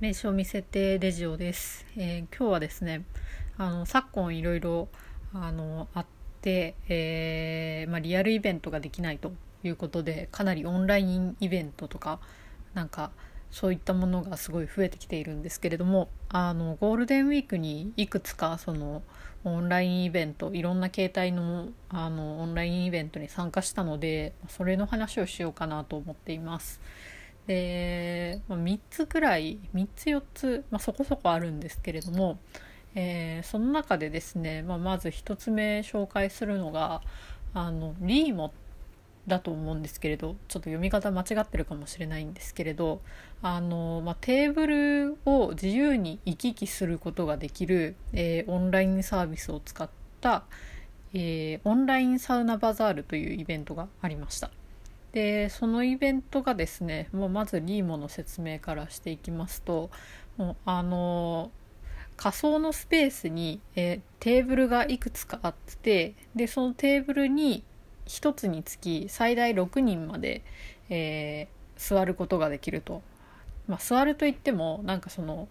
名称見せてデジオです、えー、今日はですねあの昨今いろいろあのあって、えー、まあ、リアルイベントができないということでかなりオンラインイベントとかなんかそういったものがすごい増えてきているんですけれどもあのゴールデンウィークにいくつかそのオンラインイベントいろんな形態のあのオンラインイベントに参加したのでそれの話をしようかなと思っています。で、まあ、3つくらい3つ4つ、まあ、そこそこあるんですけれども、えー、その中でですね、まあ、まず1つ目紹介するのがあのリーモだと思うんですけれどちょっと読み方間違ってるかもしれないんですけれどあの、まあ、テーブルを自由に行き来することができる、えー、オンラインサービスを使った、えー、オンラインサウナバザールというイベントがありました。でそのイベントがですねもうまずリーモの説明からしていきますともうあの仮想のスペースに、えテーブルがいくつかあってでそのテーブルに1つにつき最大6人まで、えー、座ることができると、まあ、座るといってもなんかその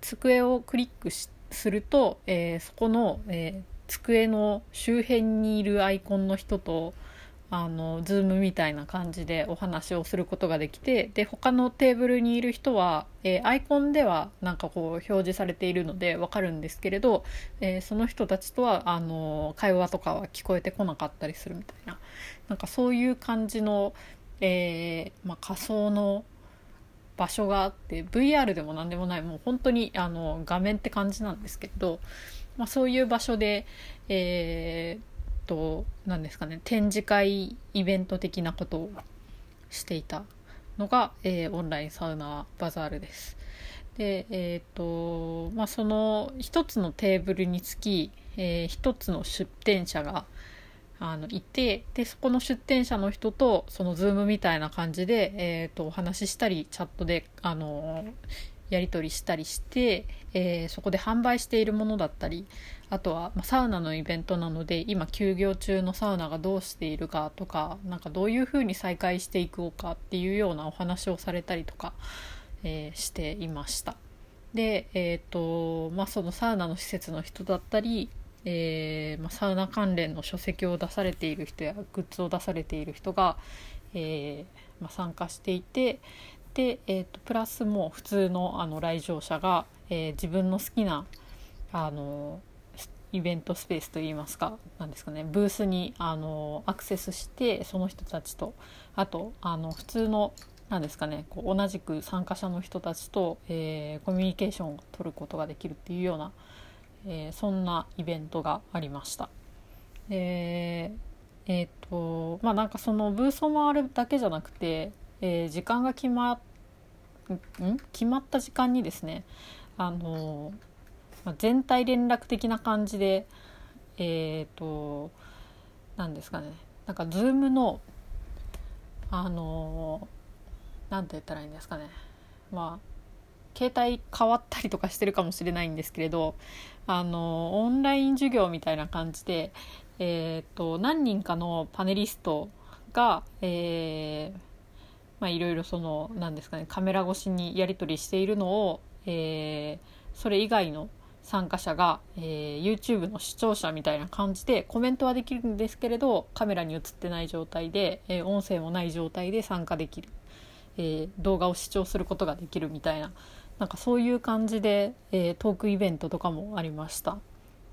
机をクリックすると、えー、そこの、えー、机の周辺にいるアイコンの人とあのズームみたいな感じでお話をすることができてで他のテーブルにいる人は、えー、アイコンではなんかこう表示されているのでわかるんですけれど、えー、その人たちとはあの会話とかは聞こえてこなかったりするみたいな。なんかそういう感じの、えー、まあ、仮想の場所があって VR でも何でもないもう本当にあの画面って感じなんですけど、まあ、そういう場所で、えーと何ですかね展示会イベント的なことをしていたのが、えー、オンラインサウナバザールです。でえっ、ー、とまあその一つのテーブルにつき、えー、一つの出店者があのいてでそこの出店者の人とそのズームみたいな感じで、えーと、とお話ししたりチャットであのやり取りしたりして、えー、そこで販売しているものだったりあとは、ま、サウナのイベントなので今休業中のサウナがどうしているかとかなんかどういうふうに再開していこうかっていうようなお話をされたりとか、えー、していました。で、えーとまあ、そのサウナの施設の人だったり、えーまあ、サウナ関連の書籍を出されている人やグッズを出されている人が、えーまあ、参加していてで、えーと、プラスもう普通のあの来場者が、えー、自分の好きなあのイベントスペースといいますか何ですかねブースにあのアクセスしてその人たちとあとあの普通の何ですかねこう同じく参加者の人たちと、えー、コミュニケーションを取ることができるっていうような、えー、そんなイベントがありました。えー、えー、とまあなんかそのブースを回るだけじゃなくて、え時間が決まん決まった時間にですねあのまあ、全体連絡的な感じでえっ、ー、と何ですかねなんか Zoom のあの何て言ったらいいんですかねまあ携帯変わったりとかしてるかもしれないんですけれどあのオンライン授業みたいな感じで、えーと、何人かのパネリストが、えーまあ、いろいろその何ですかねカメラ越しにやり取りしているのを、えー、それ以外の参加者が、えー、YouTube の視聴者みたいな感じでコメントはできるんですけれどカメラに映ってない状態で、えー、音声もない状態で参加できる、えー、動画を視聴することができるみたいななんかそういう感じで、えトークイベントとかもありました、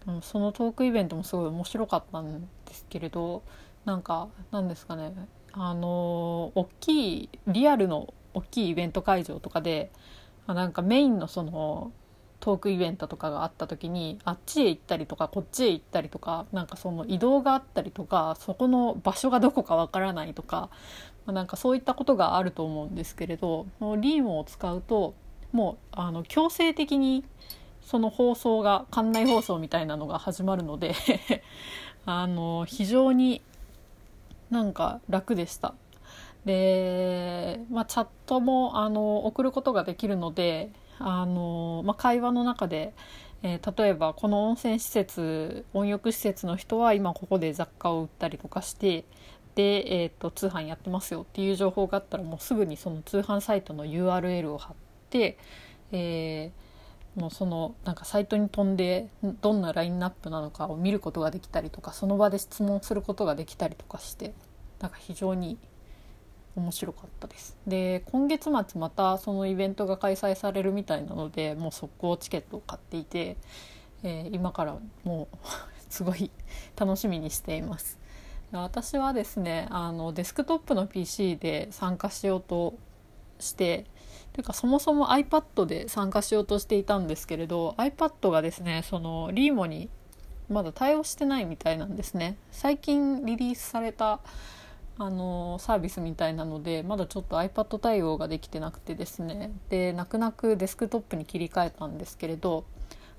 うん、そのトークイベントもすごい面白かったんですけれどなんかなんですかねあの大きいリアルの大きいイベント会場とかでなんかメインのそのトークイベントとかがあった時にあっちへ行ったりとかこっちへ行ったりとかなんかその移動があったりとかそこの場所がどこかわからないとか、まあ、なんかそういったことがあると思うんですけれどリームを使うともうあの強制的にその放送が館内放送みたいなのが始まるので あの非常になんか楽でした。で、まあ、チャットもあの送ることができるのであの、まあ、会話の中で、えー、例えばこの温泉施設温浴施設の人は今ここで雑貨を売ったりとかしてで、えーと、通販やってますよっていう情報があったらもうすぐにその通販サイトの URL を貼って、えー、もうそのなんかサイトに飛んでどんなラインナップなのかを見ることができたりとかその場で質問することができたりとかしてなんか非常に面白かったです。で今月末またそのイベントが開催されるみたいなのでもう速攻チケットを買っていて、えー、今からもうすごい楽しみにしています。私はですねあのデスクトップの PC で参加しようとしてというかそもそも iPad で参加しようとしていたんですけれど iPad がですねその REMO にまだ対応してないみたいなんですね。最近リリースされたあのサービスみたいなのでまだちょっと iPad 対応ができてなくてですね。で泣く泣くデスクトップに切り替えたんですけれど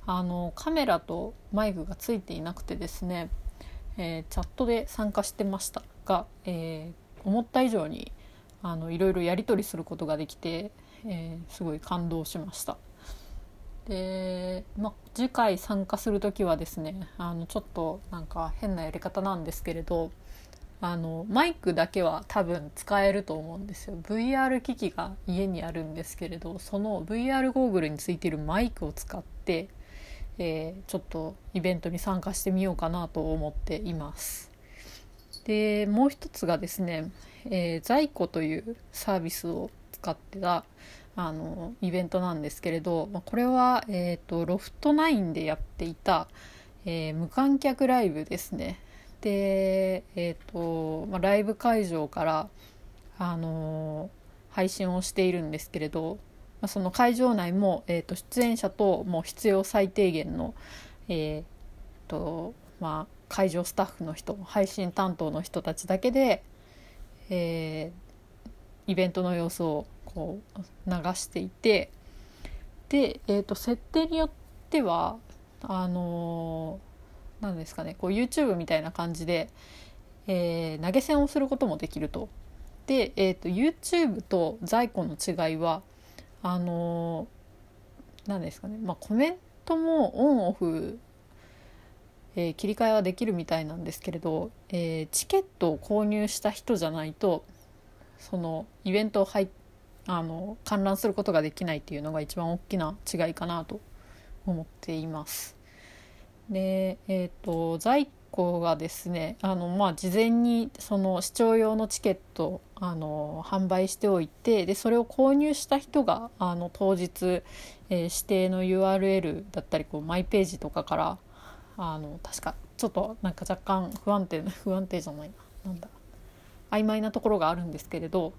あのカメラとマイクがついていなくてですね、えー、チャットで参加してましたが、えー、思った以上にあのいろいろやり取りすることができて、えー、すごい感動しました。で、ま次回参加する時はですねあのちょっとなんか変なやり方なんですけれどあのマイクだけは多分使えると思うんですよ VR 機器が家にあるんですけれどその VR ゴーグルについているマイクを使って、えー、ちょっとイベントに参加してみようかなと思っていますでもう一つがですね、えー、在庫というサービスを使ってたあのイベントなんですけれどまこれは、えーと、ロフト9でやっていた、えー、無観客ライブですね。で、えーとまあ、ライブ会場から、あのー、配信をしているんですけれど、まあ、その会場内も、えーと、出演者ともう必要最低限の、えーとまあ、会場スタッフの人配信担当の人たちだけで、えー、イベントの様子をこう流していてで、えーと設定によってはあのー何ですかねこう YouTube みたいな感じで、えー、投げ銭をすることもできると。で、えーと、YouTube と在庫の違いはあのー、何ですかね、まあ、コメントもオンオフ、えー、切り替えはできるみたいなんですけれど、えー、チケットを購入した人じゃないとそのイベントを入あの観覧することができないっていうのが一番大きな違いかなと思っています。でえ、ー、と在庫がですねあの、まあ、事前にその視聴用のチケットあの販売しておいてでそれを購入した人があの当日、えー、指定の URL だったりこうマイページとかからあの確かちょっとなんか若干不安定な不安定じゃないななんだ曖昧なところがあるんですけれど、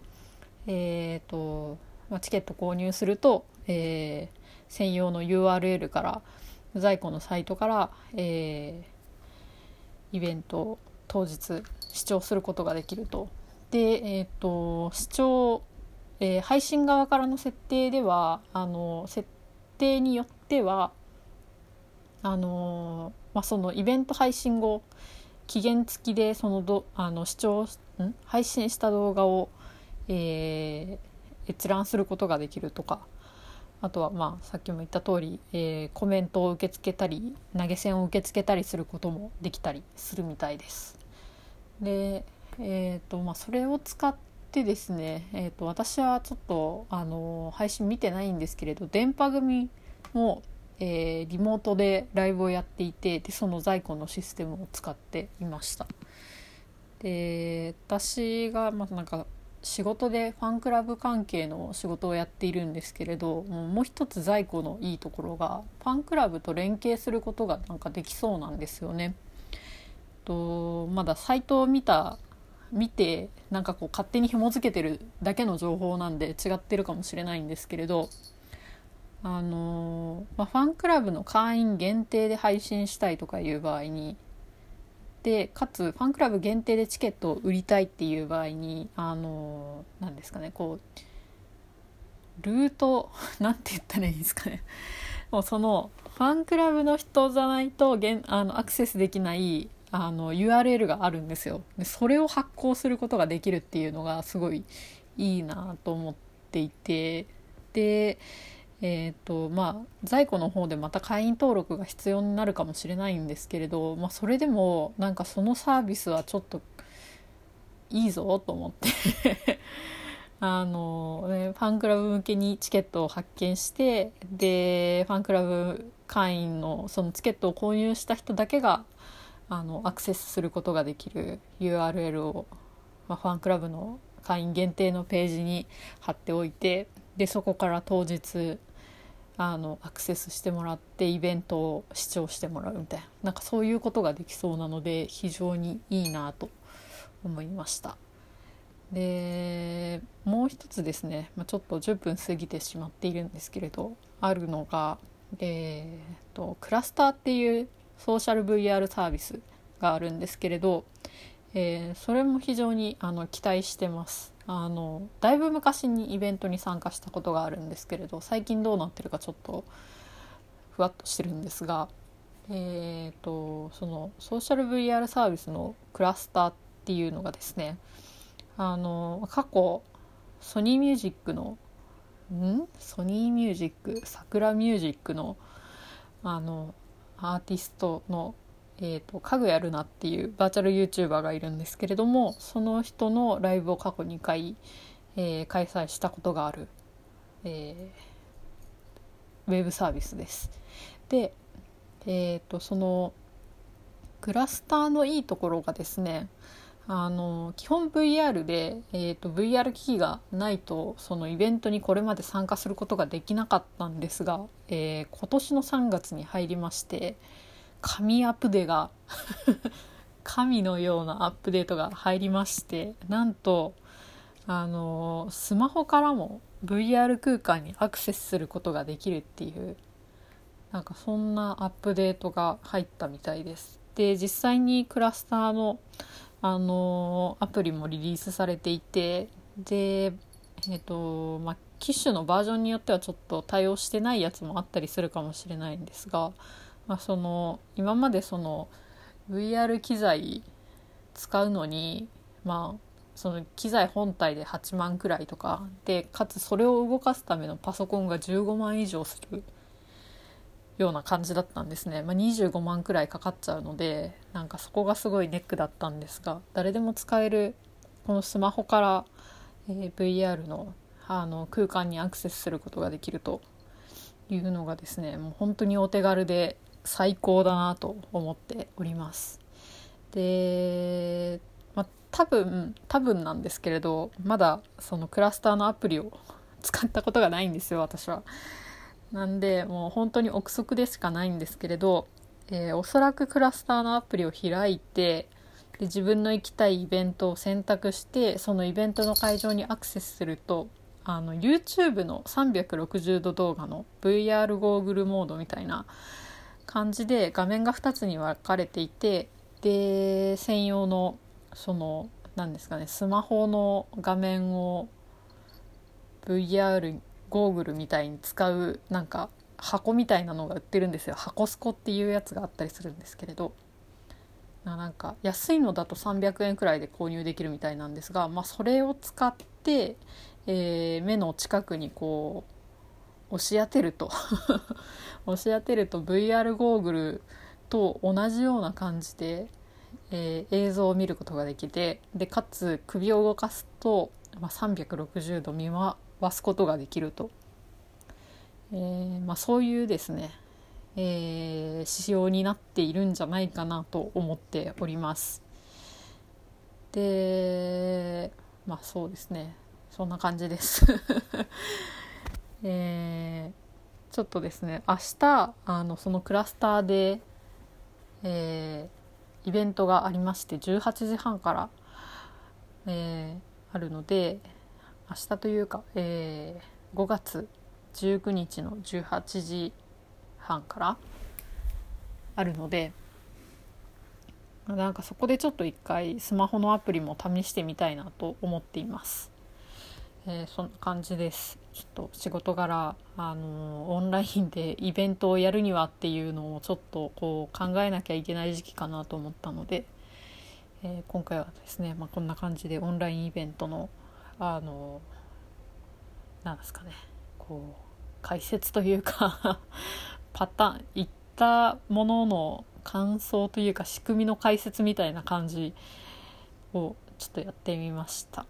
えーとまあ、チケット購入すると、えー、専用の URL から在庫のサイトから、えー、イベント当日視聴することができると。で、えーと、視聴、えー、配信側からの設定ではあの設定によってはあの、まあ、そのイベント配信後期限付きでそのどあの視聴ん？配信した動画を、えー、閲覧することができるとかあとはまあさっきも言った通り、えー、コメントを受け付けたり投げ銭を受け付けたりすることもできたりするみたいです。で、えーとまあ、それを使ってですね、えーと、私はちょっとあの配信見てないんですけれど電波組も、えー、リモートでライブをやっていてでその在庫のシステムを使っていました。で私がまあなんか仕事でファンクラブ関係の仕事をやっているんですけれどもう一つ在庫のいいところがファンクラブと連携することがなんかできそうなんですよね。とまだサイトを見た見てなんかこう勝手に紐付けてるだけの情報なんで違ってるかもしれないんですけれどあの、まあ、ファンクラブの会員限定で配信したいとかいう場合にでかつファンクラブ限定でチケットを売りたいっていう場合にあの何ですかねこうルート なんて言ったらいいんですかね。もうそのファンクラブの人じゃないとあのアクセスできないあの URL があるんですよ。でそれを発行することができるっていうのがすごいいいなと思っていて。でえーとまあ、在庫の方でまた会員登録が必要になるかもしれないんですけれど、まあ、それでもなんかそのサービスはちょっといいぞと思って。あの、ね、ファンクラブ向けにチケットを発見してでファンクラブ会員のそのチケットを購入した人だけがあのアクセスすることができる URL を、まあ、ファンクラブの会員限定のページに貼っておいてでそこから当日あのアクセスしてもらってイベントを視聴してもらうみたいななんかそういうことができそうなので非常にいいなと思いました。でもう一つですね、まあ、ちょっと10分過ぎてしまっているんですけれどあるのが、えーと、クラスターっていうソーシャル VR サービスがあるんですけれど、えー、それも非常にあの期待してます。あのだいぶ昔にイベントに参加したことがあるんですけれど最近どうなってるかちょっとふわっとしてるんですがえーと、そのソーシャル VR サービスのクラスターっていうのがですねあの過去ソニーミュージックのん？ソニーミュージック桜ミュージックのあのアーティストの、えーと、かぐやるなっていうバーチャル YouTuber がいるんですけれどもその人のライブを過去2回、えー、開催したことがある、えー、ウェブサービスです。でえーと、そのクラスターのいいところがですねあの基本 VR で、えーと、VR 機器がないとそのイベントにこれまで参加することができなかったんですが、えー、今年の3月に入りまして神アップデが 神のようなアップデートが入りましてなんとあのスマホからも VR 空間にアクセスすることができるっていうなんかそんなアップデートが入ったみたいです。で実際にクラスターの、あのアプリもリリースされていてでえっ、ー、とまあ機種のバージョンによってはちょっと対応してないやつもあったりするかもしれないんですが、まあ、その今までその VR 機材使うのにまあその機材本体で8万くらいとかでかつそれを動かすためのパソコンが15万以上するような感じだったんですね、まあ、25万くらいかかっちゃうのでなんかそこがすごいネックだったんですが誰でも使えるこのスマホから、えー、VR のあの空間にアクセスすることができるというのがですねもう本当にお手軽で最高だなと思っております。で、まあ、多分多分なんですけれどまだそのクラスターのアプリを使ったことがないんですよ私は。なんでもう本当に憶測でしかないんですけれど、えー、おそらくクラスターのアプリを開いてで自分の行きたいイベントを選択してそのイベントの会場にアクセスするとあの YouTube の360度動画の VR ゴーグルモードみたいな感じで画面が2つに分かれていてで専用のその何ですかねスマホの画面を VR ゴーグルみたいに使うなんか箱みたいなのが売ってるんですよ。箱スコっていうやつがあったりするんですけれど。なんか安いのだと300円くらいで購入できるみたいなんですが、まあ、それを使って、えー、目の近くにこう押し当てると 押し当てると VR ゴーグルと同じような感じで、えー、映像を見ることができてでかつ首を動かすと、まあ、360度見回すことができると、えー、まあ、そういうですね、えー、仕様になっているんじゃないかなと思っております。でまあそうですねそんな感じです。えー、ちょっとですね明日あのそのクラスターで、えー、イベントがありまして18時半から、えー、あるので明日というか、え、5月19日の18時半からあるのでなんかそこでちょっと一回スマホのアプリも試してみたいなと思っています。えー、そんな感じです。ちょっと仕事柄、あの、オンラインでイベントをやるにはっていうのをちょっとこう考えなきゃいけない時期かなと思ったので、えー、今回はですね、まあ、こんな感じでオンラインイベントのあのなんですかねこう解説というか パターン言ったものの感想というか仕組みの解説みたいな感じをちょっとやってみました。